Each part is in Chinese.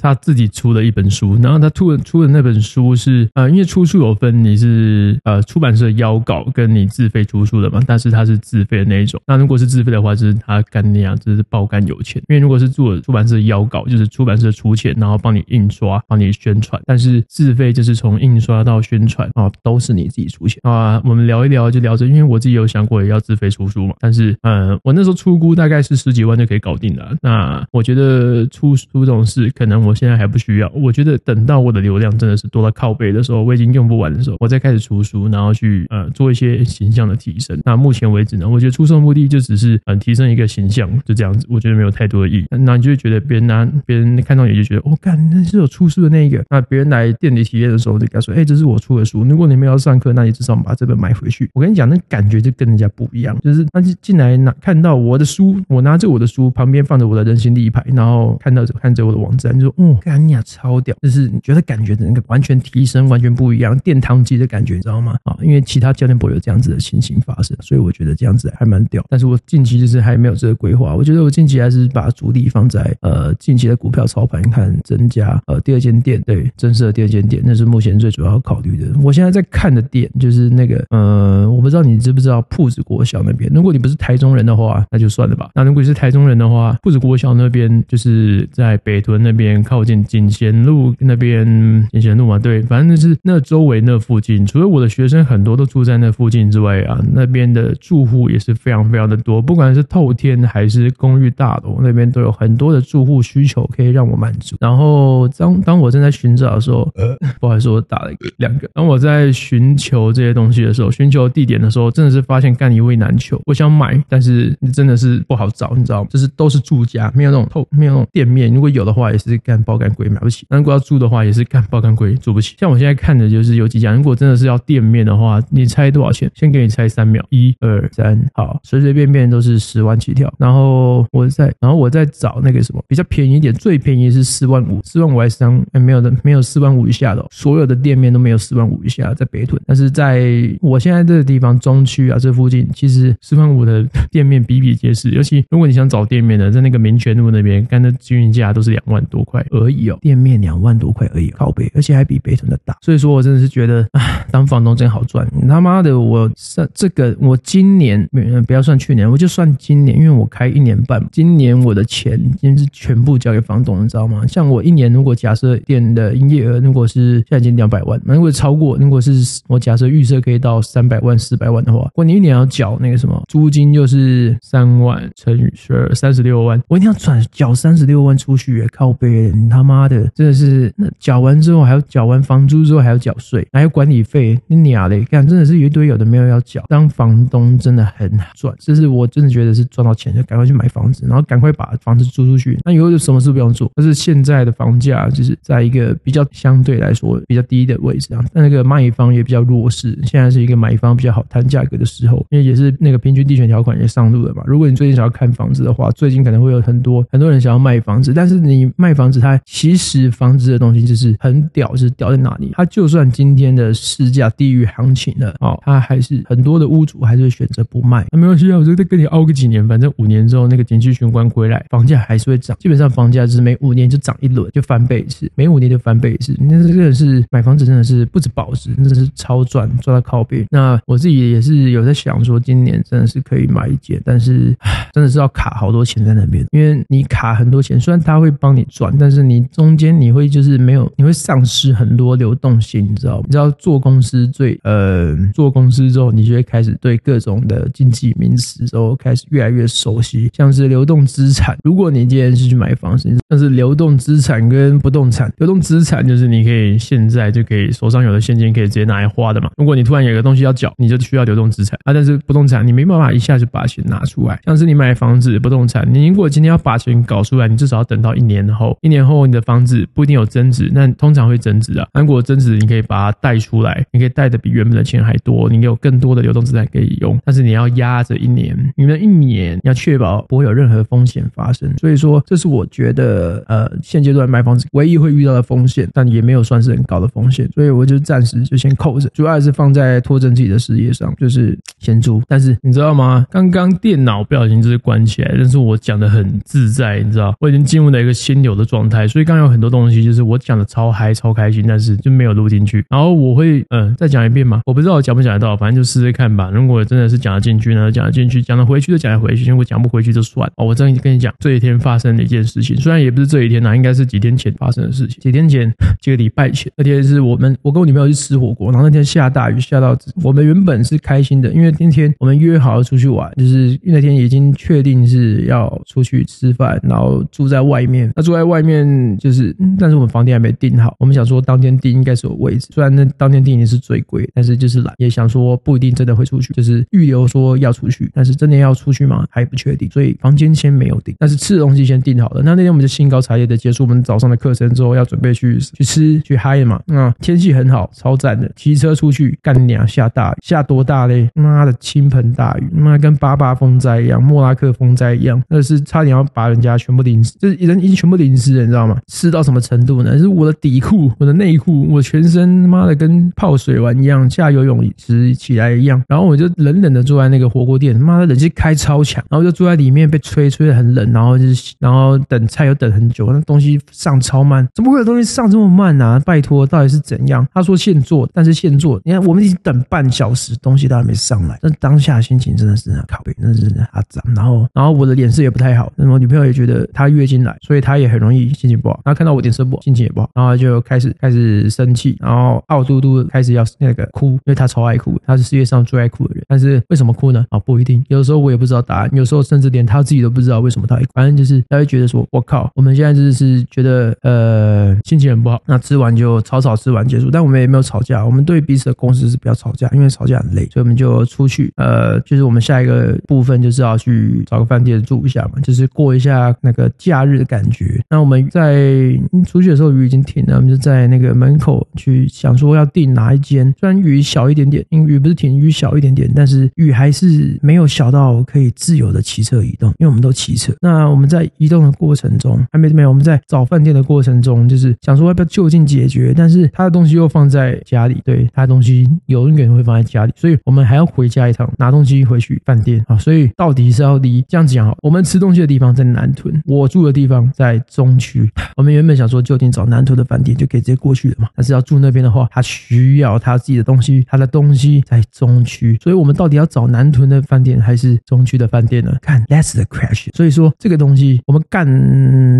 他自己出了一本书，然后他出的出的那本书是呃，因为出书有分你是呃出版社邀稿跟你自费出书的嘛，但是他是自费的那一种。那如果是自费的话，就是他干那样，就是爆肝有钱。因为如果是做出版社邀稿，就是出版社出钱，然后帮你印刷、帮你宣传，但是自费就是从印刷到宣传啊，都是你自己出钱啊。我们聊一聊就聊着，因为我自己有想过也要自费出书嘛，但是嗯，我那时候出估大概是十几万就可以搞定了。那我觉得出书这种事，可能我我现在还不需要。我觉得等到我的流量真的是多到靠背的时候，我已经用不完的时候，我再开始出书，然后去呃做一些形象的提升。那目前为止呢，我觉得出书的目的就只是嗯提升一个形象，就这样子。我觉得没有太多的意义。那你就会觉得别人拿别人看到你就觉得，我、哦、干那是有出书的那一个。那别人来店里体验的时候，就跟他说，哎、这是我出的书。如果你们要上课，那你至少把这本买回去。我跟你讲，那感觉就跟人家不一样。就是他就进来拿看到我的书，我拿着我的书，旁边放着我的人形立牌，然后看到看着我的网站，就说，嗯，干你啊，超屌！就是你觉得感觉整个完全提升，完全不一样，殿堂级的感觉，你知道吗？啊，因为其他教练不会有这样子的情形发生，所以我觉得这样子还蛮屌。但是我近期就是还没有这个规划。我觉得我近期还是把主力放在呃近期的股票操盘看增加呃第二间店，对，增设第二间店，那是目前最主要考虑的。我现在在看的店就是那个呃，我不知道你知不知道铺子国小那边。如果你不是台中人的话，那就算了吧。那如果你是台中人的话，铺子国小那边就是在北屯那边靠近锦贤路那边，锦贤路嘛，对，反正就是那周围那附近，除了我的学生很多都住在那附近之外啊，那边的住户也是非常非常的多，不管是透天还是公寓大楼，那边都有很多的住户需求可以让我满足。然后当当我正在寻找的时候，呃，不好意思，我打了一个两个。当我在寻求这些东西的时候，寻求地点的时候，真的是发现干一位难求。我想买，但是真的是不好找，你知道吗？就是都是住家，没有那种透，没有那种店面。如果有的话，也是干爆干贵，买不起。那如果要租的话，也是干爆干贵，租不起。像我现在看的就是有几家，如果真的是要店面的话，你猜多少钱？先给你猜三秒，一二三，好，随随便便都是十万起跳。然后我在，然后我在找那个什么比较便宜一点，最便宜是四万五，四万五还是三？哎，没有的，没有四万五以下的，所有的店面都没有四万五以下，在北屯。但是在我现在这个地方中区啊，这附近其实四万五的店面比比皆是，尤其如果你想找店面的，在那个民权路那边，干的均匀价都是两万多块而已哦，店面两万多块而已，靠北，而且还比北屯的大。所以说我真的是觉得唉，当房东真好赚。你他妈的，我算这个，我今年不要算去年，我就算今年，因为我开一年半，今年我的钱已经是全部交给房东，你知道吗？像我一年如果假设店的营业额如果是现在已经两百万，如果超过，如果是我假设预设可以到三百万、四百万的话，我你一年要缴那个什么租金，就是三万乘以十二，三十六万，我一定要转缴三十六万出去，靠北，你他妈的真的是那缴完之后还要缴完房租之后还要缴税，还有管理费，你娘嘞，干真的是一堆有的没有要缴。当房东真的很赚，就是我真的觉得是赚到钱就赶快去买房子，然后赶快把房子租出去，那以后就什么事不用做。但是现在的房价就是在一个比较相对来说比较低的位置啊，但那个卖方也比较弱势，现在是一个买方比较好谈价格的时候，因为也是那个平均地权条款也上路了嘛。如果你最近想要看房子的话，最近可能会有很多很多人想要卖房子，但是你卖房子，它其实房子的东西就是很屌，是屌在哪里？它就算今天的市价低于行情了，哦，他还是很多的屋主还是会选择不卖。那没关系啊，我就再跟你熬个几年，反正五年之后那个景气循环回来，房价还是会涨。基本上房价就是每五年就涨一轮，就翻倍一次，每五年就翻倍一次。那这个是买房子真的是不止保值，真的是超赚，赚到靠边。那我自己也是有在想说，今年真的是可以买一间，但是真的是要卡好多钱在那边，因为你卡很多钱，虽然他会帮你赚，但是你中间你会就是没有，你会丧失很多流动性，你知道吗？你知道做公司最呃做公司之后，你就会开始对各种的经济名词都开始越来越熟悉，像是流动资产。如果你今天是去买房子，像是流动资产跟不动产，流动资产就是你可以现在就可以手上有的现金可以直接拿来花的嘛。如果你突然有个东西要缴，你就需要流动资产啊。但是不动产你没办法一下就把钱拿出来，像是你买房子不动产，你如果今天要把钱搞出来，你至少要等到一年后，一年后你的房子不一定有增值，那通常会增值啊。如果增值，你可以把它贷出来，你可以贷的比原本的钱还多，你有更多的流动资产可以用。但是你要压着一年，你们一年要确保不会有任何风险发生。所以说，这是我觉得呃现阶段买房子唯一会遇到的风险，但也没有算是很高的风险，所以我就暂时就先扣着，主要还是放在拓展自己的事业上，就是先租。但是你知道吗？刚刚电脑不小心就是关起来，但是我讲的很自在，你知道，我已经进入了一个心流的状态，所以刚刚有很多东西就是我讲的超嗨、超开心，但是就没有录进去。然后我会呃再讲一遍嘛，我不知道我讲不讲得到，反正就试试看吧。如果真的是讲得进去呢，讲得进去；讲得回去就讲得回去，如果讲不回去就算了。哦，我这样跟你讲，这一天发生的一件事情，虽然也不是这一天呐，应该是几天前发生的事情。几天前，几个礼拜前，那天是我们我跟我女朋友去吃火锅，然后那天下大雨，下到我们原本是开心的，因为那天我们约好了出去玩，就是那天已经确定是要出去吃饭，然后住在外面。那住在外面就是，但是我们房间还没订好，我们想说当天订应该是有位置，虽然那当天订已经是最贵，但是就是懒，也想说不一定真的会出去，就是预留说要出去，但是真的要出去吗？还不确定，所以房间先没有订，但是吃的东西先订好了。那那天我们就兴高采烈的结束我们早上的课程之后，要准备去去吃去嗨嘛。那天气很好，超赞的，骑车出去干娘下大雨，下多大嘞？妈的倾盆大雨，妈跟八八风灾一样，莫拉克风灾一样，那是差点要把人家全部淋湿，就是人已经全部淋湿了，你知道吗？湿到什么程度呢？是我的底裤、我的内裤、我全身妈的跟泡水完一样，下游泳池起来一样，然后我就冷冷的坐在那个火锅店，妈的冷气开超强，然后就坐在里面被吹，吹的很冷，然后就是然后等菜又等很久，那东西上超慢，怎么会有东西上这么慢呢、拜托，到底是怎样？他说现做，但是现做，你看我们已经等半小时，东西都还没上来，那当下心情真的是很靠北，那是阿脏，然后然后我的脸色也不太好，那么女朋友也觉得她月经来，所以她也很容易心情不好，然后看到我脸色不好，心情也不好，然后就开始开始生气，然后傲嘟嘟开始要那个哭，因为他超爱哭，他是世界上最爱哭的人，但是为什么哭呢？啊，不一定，有时候我也不知道答案，有时候甚至连他自己都不知道为什么他爱哭，反正就是他会觉得说，我靠，我们现在就是觉得呃心情很不好，那吃完就草草吃完结束，但我们也没有吵架，我们对彼此的共识是不要吵架，因为吵架很累，所以我们就出去，呃，就是我们下一个部分就是要去找个饭店住一下嘛，就是过一下那个假日的感觉。那我们在出去的时候雨已经停了，我们就在那个门口去想说要订哪一间，虽然雨小一点点，因为雨不是停，雨小一点点，但是雨还是没有小到可以自由的骑车移动，因为我们都骑车。那我们在移动的过程中，还没没有，我们在找饭店的过程中，就是想说要不要就近解决，但是他的东西又放在家里，对，他的东西永远会放在家里，所以我们还要回家一趟拿东西回去饭店啊。所以到底是要离这样讲好，我们吃东西的地方在南屯，我住的地方在中区。我们原本想说就近找南屯的饭店就可以直接过去了嘛，但是要住那边的话，他需要他自己的东西，他的东西在中区，所以我们到底要找南屯的饭店还是中区的饭店呢？看，That's the question。所以说这个东西我们干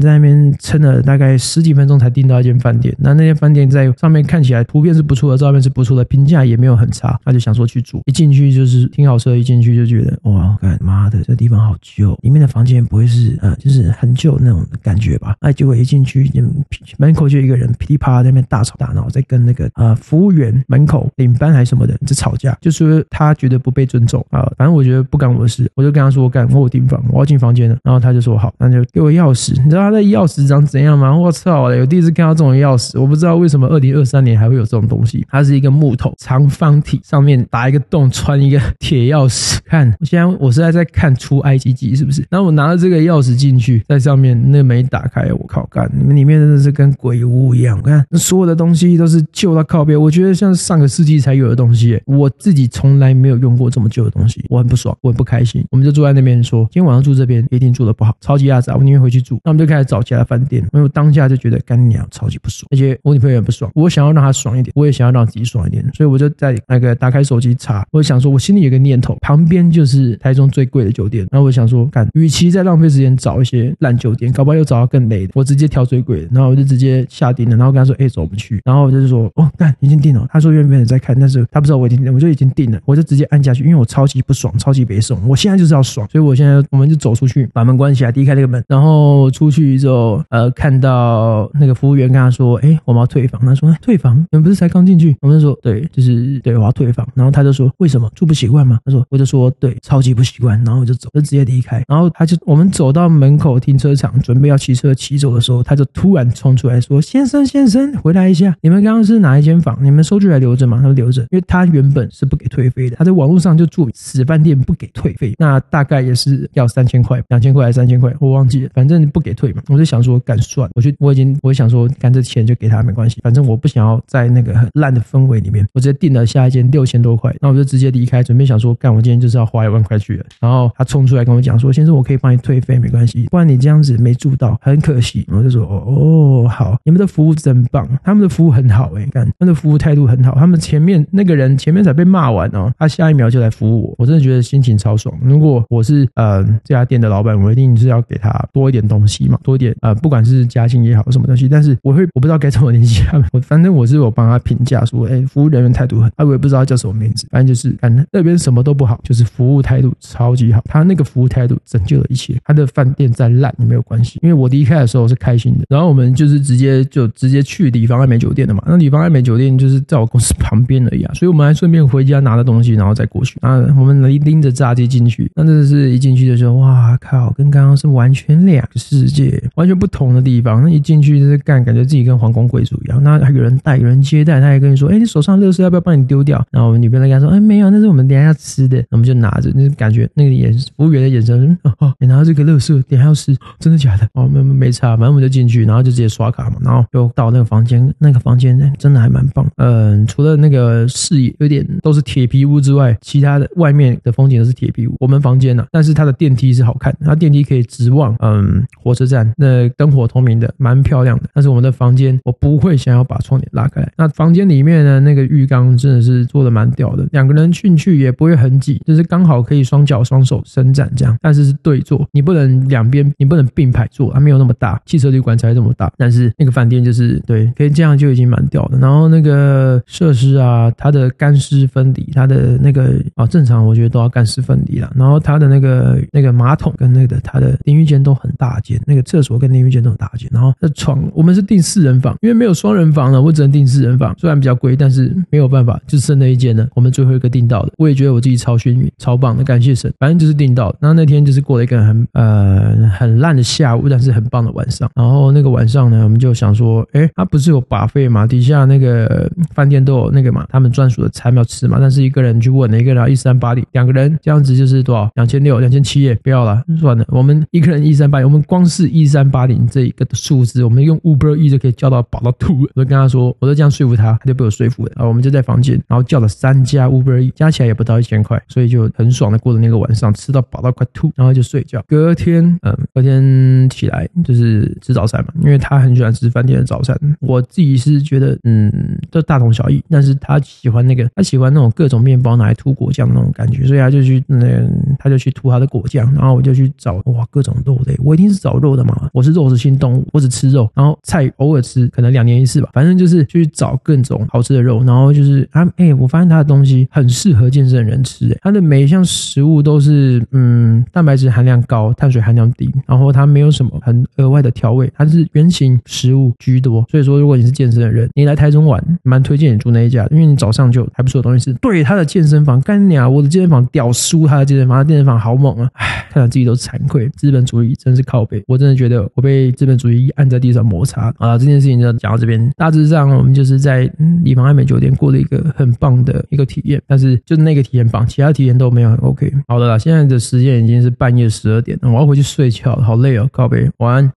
在那边撑了大概十几分钟才订到一间饭店，那那间饭店在上面看起来图片是不错的，照片是不错的，评价也没有很差，那就想说去住。一进去就是挺好吃的，一进去就觉得哇，干妈的这地方好旧，里面的房间不会是呃就是很旧那种感觉吧？哎，结果一进去门口就一个人噼里啪啦在那边大吵大闹，在跟那个呃服务员门口领班还是什么的在吵架，就说他觉得不被尊重啊，反正我觉得不干我的事，我就跟他说我干我订房，我要进房间了，然后他就说好，那就给我钥匙，你知道他的钥匙长怎样吗？我操嘞，我第一次看到这种钥匙，我不知道为什么二零二三年还会有这种东西，它是一个木头长方体，上面打一个洞，穿一个铁钥匙。看，我现在我是在在看出埃及记是不是？然后我拿着这个钥匙进去，在上面那门打开，我靠，干你们里面真的是跟鬼屋一样，看所有的东西都是旧到靠边，我觉得像上个世纪才有的东西，我自己从来没有用过这么旧的东西，我很不爽，我很不开心。我们就坐在那边说，今天晚上住这边一定住的不好，超级压榨，我宁愿回去住。那我们就开始找其他饭店，因为我当下就觉得干娘超级不爽，而且我女朋友也不爽，我想要让她爽一点，我也想要让自己爽一点，所以我就在那个打开手机查，我想说，我心里有个念头，旁边就是台中最贵的酒店，然后我想说，干，与其再浪费时间找一些烂酒店，搞不好又找到更雷的，我直接挑最贵的，然后我就直接下定了，然后跟他说，哎、走，我们去，然后我就是说，哦，干，已经定了，他说愿不愿意再看，但是他不知道我已经，我就已经定了，我就直接按下去，因为我超级不爽，超级别送，我现在就是要爽，所以我现在我们就走出去，把门关起来，离开那个门，然后出去之后，呃，看到那个服务员跟他说，哎、我们要退房，他说，退房，你们不是才刚进去？我们就说，对，就是对，我要退房，然后他就说，为什么住不习惯吗？他说，我就说，对，超级不习惯，然后我就走，就直接离开，然后他就我们走到门口停车场，准备要骑车骑走的时候，他就突然冲出来说，先生先生，回来一下，你们刚刚是哪一间房？你们说收据还留着吗？他说留着，因为他原本是不给退费的，他在网络上就住死饭店不给退费，那大概也是要三千块，两千块还是三千块，我忘记了，反正不给退嘛。我就想说，干算，我就我已经我想说，干这钱就给他没关系，反正我不想要在那个很烂的氛围里面，我直接订了下一间六千多块，那我就直接离开，准备想说，干我今天就是要花一万块去了。然后他冲出来跟我讲说，先生，我可以帮你退费，没关系，不然你这样子没住到，很可惜。我就说哦，好，你们的服务真棒，他们的服务很好哎，干，他们的服务态度很好。他们前面那个人前面才被骂完哦，他下一秒就来服务我，我真的觉得心情超爽。如果我是呃这家店的老板，我一定是要给他多一点东西嘛，多一点呃，不管是加薪也好什么东西。但是我会我不知道该怎么联系他们，我反正我是有帮他评价说，哎，服务人员态度很好，我也不知道叫什么名字，反正就是反正那边什么都不好，就是服务态度超级好。他那个服务态度拯救了一切，他的饭店再烂也没有关系，因为我离开的时候是开心的。然后我们就是直接就直接去李方爱美酒店的嘛，那李方爱美酒店就是在我公司旁边而已啊，所以我们还顺便回家拿了东西，然后再过去。啊，我们拎拎着炸鸡进去，那真的是一进去的时候，哇靠，跟刚刚是完全两个世界，完全不同的地方。那一进去就是干，感觉自己跟皇宫贵族一样。那还有人带，有人接待，他还跟你说，哎，你手上垃圾要不要帮你丢掉？然后我们女朋友跟他说，哎，没有，那是我们等下要吃的。我们就拿着，那感觉那个眼服务员的眼神，哦，你拿这个垃圾，等下要吃，真的假的？哦，没没没差，反正我们就进去，然后就直接刷卡嘛，然后又到那个房间，那个房间真的还蛮棒。呃嗯，除了那个视野有点都是铁皮屋之外，其他的外面的风景都是铁皮屋。我们房间呢、但是它的电梯是好看，它电梯可以直望嗯火车站，那灯火通明的，蛮漂亮的。但是我们的房间，我不会想要把窗帘拉开。那房间里面呢，那个浴缸真的是做的蛮屌的，两个人进去也不会很挤，就是刚好可以双脚双手伸展这样。但是是对坐，你不能两边，你不能并排坐，它没有那么大，汽车旅馆才这么大。但是那个饭店就是对，可以这样就已经蛮屌的。然后那个设施啊，它的干湿分离，它的那个啊、正常我觉得都要干湿分离了。然后它的那个那个马桶跟那个它的淋浴间都很大间，那个厕所跟淋浴间都很大间。然后那床我们是订四人房，因为没有双人房了，我只能订四人房。虽然比较贵，但是没有办法，就剩那一间了。我们最后一个订到的，我也觉得我自己超幸运、超棒的，感谢神。反正就是订到。然后那天就是过了一个很呃很烂的下午，但是很棒的晚上。然后那个晚上呢，我们就想说，哎，它不是有 buffet 嘛？底下那个饭店都有那个嘛，他们专属的餐要吃嘛。但是一个人去问了，一个人要一三八零，两个人这样子就是多少？两千六、两千七耶，不要了，算了。我们一个人一三八零，我们光是一三八零这一个数字，我们用 Uber E 就可以叫到饱到吐。我就跟他说，我就这样说服他，他就被我说服了。啊我们就在房间，然后叫了三家 Uber E，加起来也不到一千块，所以就很爽的过了那个晚上，吃到饱到快吐，然后就睡觉。隔天，嗯，隔天起来就是吃早餐嘛，因为他很喜欢吃饭店的早餐。我自己是觉得，嗯，都大同小异，但是他喜欢那个，他喜欢那种各种面包拿来涂果酱那种感觉，所以他就去那，他就去涂他的果酱，然后我就去找哇各种肉类，我一定是找肉的嘛，我是肉食性动物，我只吃肉，然后菜偶尔吃，可能两年一次吧，反正就是去找各种好吃的肉，然后就是啊，哎，我发现他的东西很适合健身的人吃，哎，他的每一项食物都是嗯，蛋白质含量高，碳水含量低，然后它没有什么很额外的调味，它是原型食物居多，所以说如果你是健身的人，你来台中玩，蛮推推荐你住那一家，因为你早上就还不错的东西是。对，他的健身房，干你啊，我的健身房屌输他的健身房，他健身房好猛啊！唉，看到自己都惭愧，资本主义真是靠北，我真的觉得我被资本主义按在地上摩擦啊！这件事情就讲到这边，大致上我们就是在里方爱美酒店过了一个很棒的一个体验，但是就是那个体验棒，其他体验都没有很 OK。好的啦，现在的时间已经是半夜十二点了，我要回去睡觉了，好累哦，靠北，晚安。